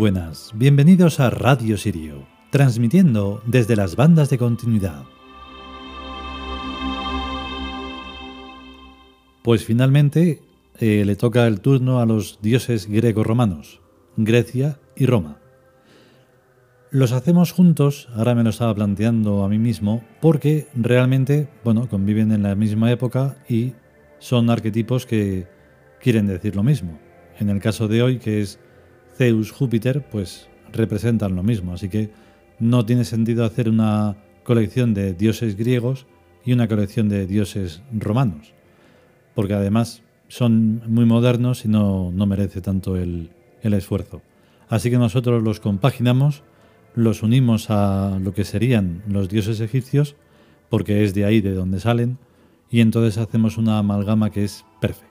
Buenas, bienvenidos a Radio Sirio, transmitiendo desde las bandas de continuidad. Pues finalmente eh, le toca el turno a los dioses greco-romanos, Grecia y Roma. Los hacemos juntos, ahora me lo estaba planteando a mí mismo, porque realmente, bueno, conviven en la misma época y son arquetipos que quieren decir lo mismo. En el caso de hoy, que es Zeus, Júpiter, pues representan lo mismo, así que no tiene sentido hacer una colección de dioses griegos y una colección de dioses romanos, porque además son muy modernos y no, merece tanto el, el esfuerzo. Así que nosotros los compaginamos, los unimos a lo que serían los dioses egipcios, porque es de ahí de donde salen, y entonces hacemos una amalgama que es perfecta.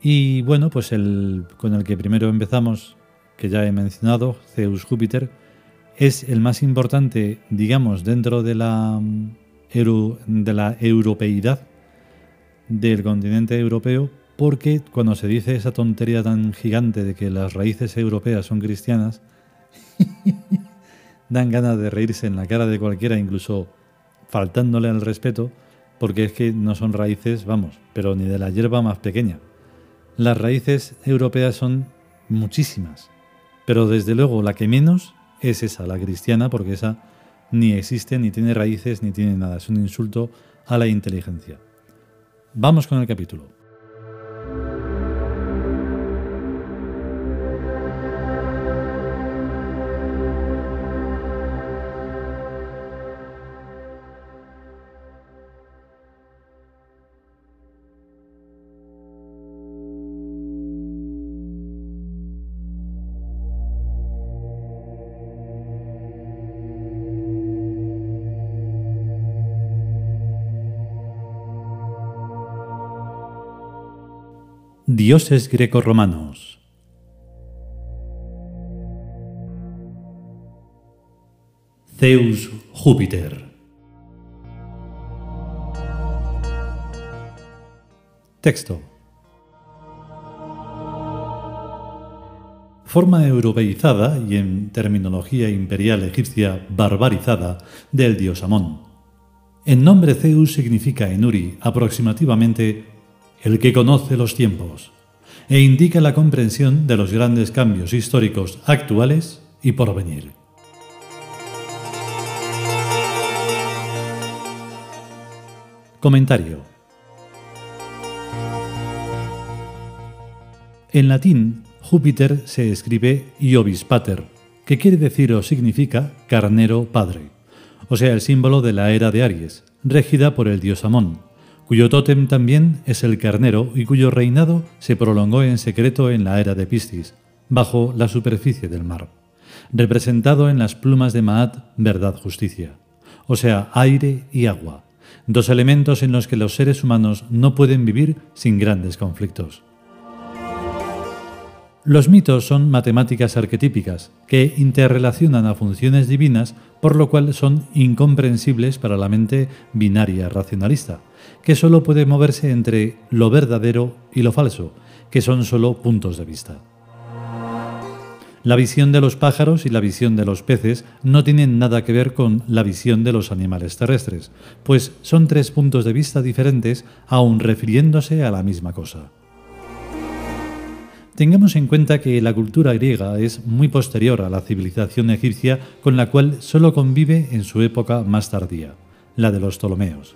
Y bueno, pues el con el que primero empezamos, que ya he mencionado, Zeus Júpiter, es el más importante, digamos, dentro de la, mm, de la europeidad del continente europeo, porque cuando se dice esa tontería tan gigante de que las raíces europeas son cristianas, dan ganas de reírse en la cara de cualquiera, incluso faltándole al respeto, porque es que no son raíces, vamos, pero ni de la hierba más pequeña. Las raíces europeas son muchísimas, pero desde luego la que menos es esa, la cristiana, porque esa ni existe, ni tiene raíces, ni tiene nada. Es un insulto a la inteligencia. Vamos con el capítulo. Dioses greco-romanos. Zeus Júpiter. Texto. Forma europeizada y en terminología imperial egipcia barbarizada del dios Amón. El nombre Zeus significa en Uri aproximadamente el que conoce los tiempos, e indica la comprensión de los grandes cambios históricos actuales y por venir. Comentario. En latín, Júpiter se escribe Iobis Pater, que quiere decir o significa carnero padre, o sea, el símbolo de la era de Aries, regida por el dios Amón, cuyo tótem también es el carnero y cuyo reinado se prolongó en secreto en la era de Piscis, bajo la superficie del mar, representado en las plumas de Maat, verdad, justicia, o sea, aire y agua, dos elementos en los que los seres humanos no pueden vivir sin grandes conflictos. Los mitos son matemáticas arquetípicas que interrelacionan a funciones divinas, por lo cual son incomprensibles para la mente binaria racionalista, que solo puede moverse entre lo verdadero y lo falso, que son solo puntos de vista. La visión de los pájaros y la visión de los peces no tienen nada que ver con la visión de los animales terrestres, pues son tres puntos de vista diferentes aun refiriéndose a la misma cosa. Tengamos en cuenta que la cultura griega es muy posterior a la civilización egipcia con la cual solo convive en su época más tardía, la de los Ptolomeos.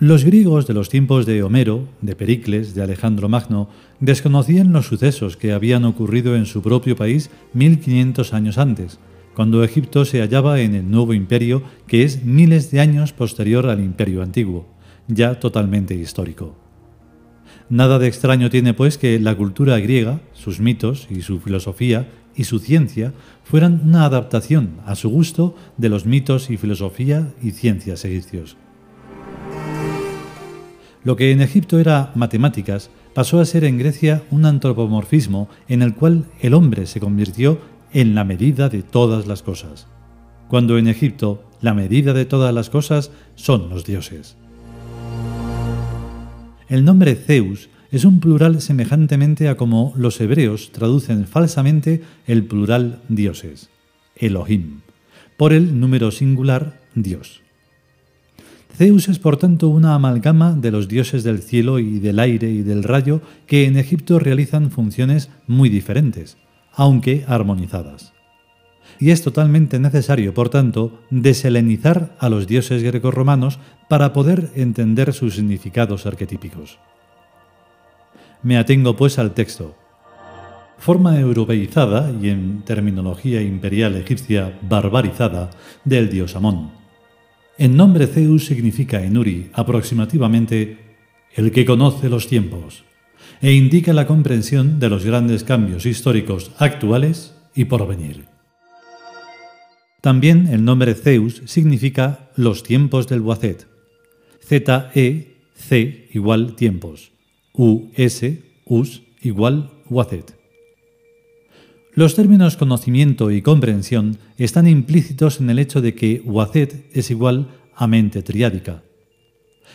Los griegos de los tiempos de Homero, de Pericles, de Alejandro Magno, desconocían los sucesos que habían ocurrido en su propio país 1500 años antes, cuando Egipto se hallaba en el nuevo imperio que es miles de años posterior al imperio antiguo, ya totalmente histórico. Nada de extraño tiene pues que la cultura griega, sus mitos y su filosofía y su ciencia fueran una adaptación a su gusto de los mitos y filosofía y ciencias egipcios. Lo que en Egipto era matemáticas pasó a ser en Grecia un antropomorfismo en el cual el hombre se convirtió en la medida de todas las cosas, cuando en Egipto la medida de todas las cosas son los dioses. El nombre Zeus es un plural semejantemente a como los hebreos traducen falsamente el plural dioses, Elohim, por el número singular Dios. Zeus es por tanto una amalgama de los dioses del cielo y del aire y del rayo que en Egipto realizan funciones muy diferentes, aunque armonizadas. Y es totalmente necesario, por tanto, deselenizar a los dioses grecorromanos para poder entender sus significados arquetípicos. Me atengo pues al texto. Forma europeizada y en terminología imperial egipcia barbarizada del dios Amón el nombre Zeus significa en Uri aproximativamente el que conoce los tiempos e indica la comprensión de los grandes cambios históricos actuales y por venir. También el nombre Zeus significa los tiempos del Boacet. Z-E, C igual tiempos. U-S, Us igual Boacet. Los términos conocimiento y comprensión están implícitos en el hecho de que Wazet es igual a mente triádica.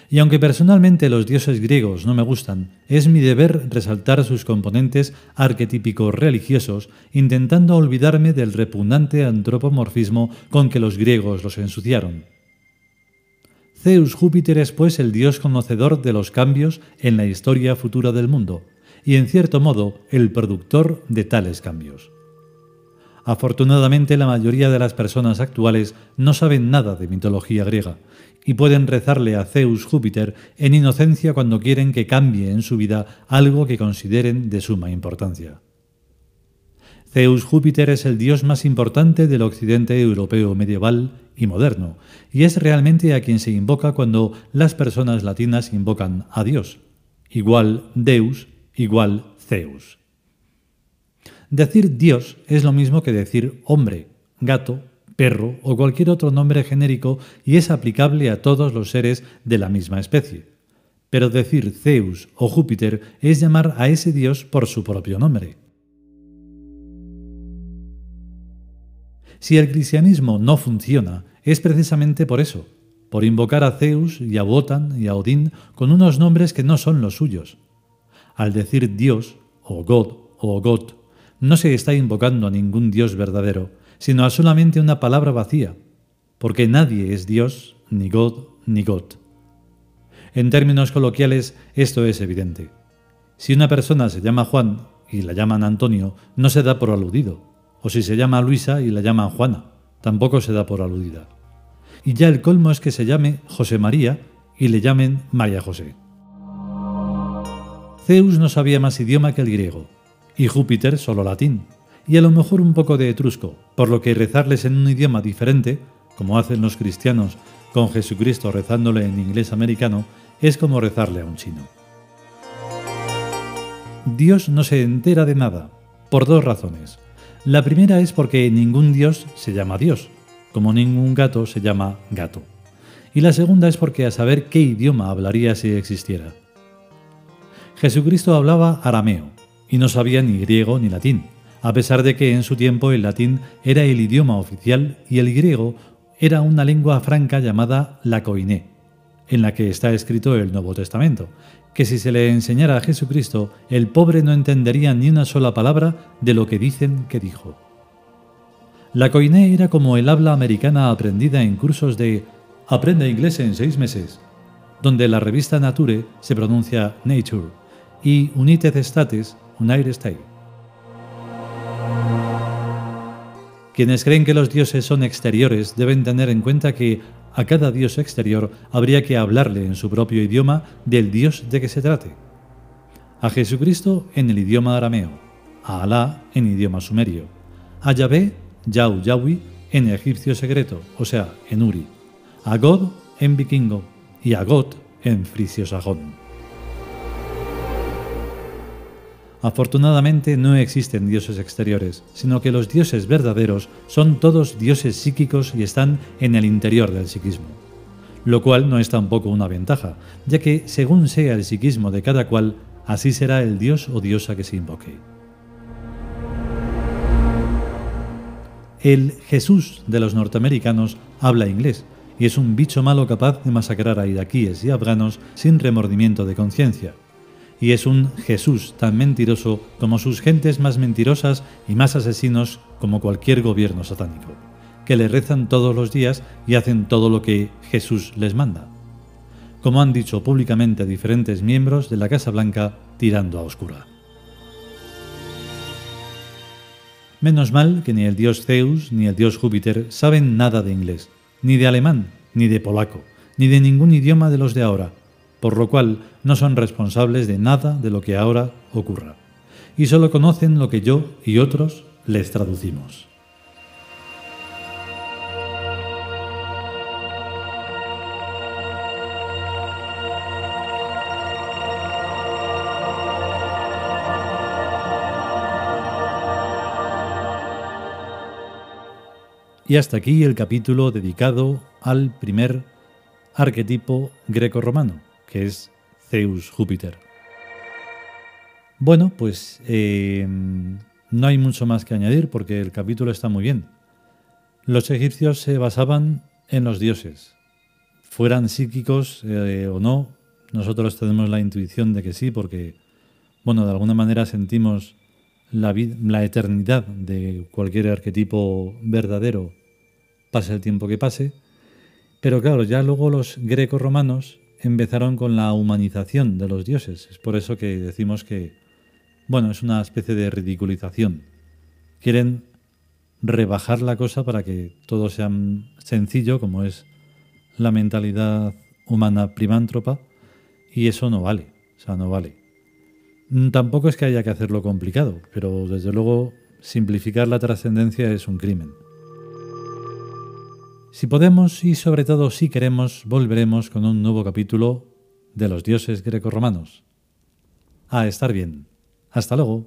Y aunque personalmente los dioses griegos no me gustan, es mi deber resaltar sus componentes arquetípicos religiosos, intentando olvidarme del repugnante antropomorfismo con que los griegos los ensuciaron. Zeus Júpiter es pues el dios conocedor de los cambios en la historia futura del mundo, y en cierto modo el productor de tales cambios. Afortunadamente la mayoría de las personas actuales no saben nada de mitología griega y pueden rezarle a Zeus Júpiter en inocencia cuando quieren que cambie en su vida algo que consideren de suma importancia. Zeus Júpiter es el dios más importante del occidente europeo medieval y moderno, y es realmente a quien se invoca cuando las personas latinas invocan a Dios, igual Deus, igual Zeus. Decir Dios es lo mismo que decir hombre, gato, perro o cualquier otro nombre genérico y es aplicable a todos los seres de la misma especie. Pero decir Zeus o Júpiter es llamar a ese Dios por su propio nombre. Si el cristianismo no funciona, es precisamente por eso, por invocar a Zeus y a Wotan y a Odín con unos nombres que no son los suyos. Al decir Dios, o God, o God, no se está invocando a ningún Dios verdadero, sino a solamente una palabra vacía, porque nadie es Dios, ni God, ni God. En términos coloquiales, esto es evidente. Si una persona se llama Juan y la llaman Antonio, no se da por aludido, o si se llama Luisa y la llaman Juana, tampoco se da por aludida. Y ya el colmo es que se llame José María y le llamen María José. Zeus no sabía más idioma que el griego, y Júpiter solo latín, y a lo mejor un poco de etrusco, por lo que rezarles en un idioma diferente, como hacen los cristianos con Jesucristo rezándole en inglés americano, es como rezarle a un chino. Dios no se entera de nada, por dos razones. La primera es porque ningún Dios se llama Dios, como ningún gato se llama gato. Y la segunda es porque a saber qué idioma hablaría si existiera. Jesucristo hablaba arameo, y no sabía ni griego ni latín, a pesar de que en su tiempo el latín era el idioma oficial y el griego era una lengua franca llamada la koiné, en la que está escrito el Nuevo Testamento, que si se le enseñara a Jesucristo, el pobre no entendería ni una sola palabra de lo que dicen que dijo. La koiné era como el habla americana aprendida en cursos de Aprende inglés en seis meses, donde la revista Nature se pronuncia Nature y United States quienes creen que los dioses son exteriores deben tener en cuenta que a cada dios exterior habría que hablarle en su propio idioma del dios de que se trate. A Jesucristo en el idioma arameo, a Alá en idioma sumerio, a Yahvé, Yau Yahui en egipcio secreto, o sea, en Uri, a God en vikingo y a God en frisio sajón. Afortunadamente no existen dioses exteriores, sino que los dioses verdaderos son todos dioses psíquicos y están en el interior del psiquismo. Lo cual no es tampoco una ventaja, ya que según sea el psiquismo de cada cual, así será el dios o diosa que se invoque. El Jesús de los norteamericanos habla inglés y es un bicho malo capaz de masacrar a iraquíes y afganos sin remordimiento de conciencia y es un Jesús tan mentiroso como sus gentes más mentirosas y más asesinos como cualquier gobierno satánico, que le rezan todos los días y hacen todo lo que Jesús les manda, como han dicho públicamente diferentes miembros de la Casa Blanca tirando a oscura. Menos mal que ni el dios Zeus ni el dios Júpiter saben nada de inglés, ni de alemán, ni de polaco, ni de ningún idioma de los de ahora, por lo cual no son responsables de nada de lo que ahora ocurra, y solo conocen lo que yo y otros les traducimos. Y hasta aquí el capítulo dedicado al primer arquetipo greco-romano, que es Zeus Júpiter. Bueno, pues eh, no hay mucho más que añadir porque el capítulo está muy bien. Los egipcios se basaban en los dioses, fueran psíquicos eh, o no, nosotros tenemos la intuición de que sí, porque, bueno, de alguna manera sentimos la, la eternidad de cualquier arquetipo verdadero, pase el tiempo que pase. Pero claro, ya luego los greco-romanos empezaron con la humanización de los dioses. Es por eso que decimos que, bueno, es una especie de ridiculización. Quieren rebajar la cosa para que todo sea sencillo, como es la mentalidad humana primántropa, y eso no vale, o sea, no vale. Mm, tampoco es que haya que hacerlo complicado, pero desde luego simplificar la trascendencia es un crimen. Si podemos y sobre todo si queremos, volveremos con un nuevo capítulo de los dioses grecorromanos. A estar bien. Hasta luego.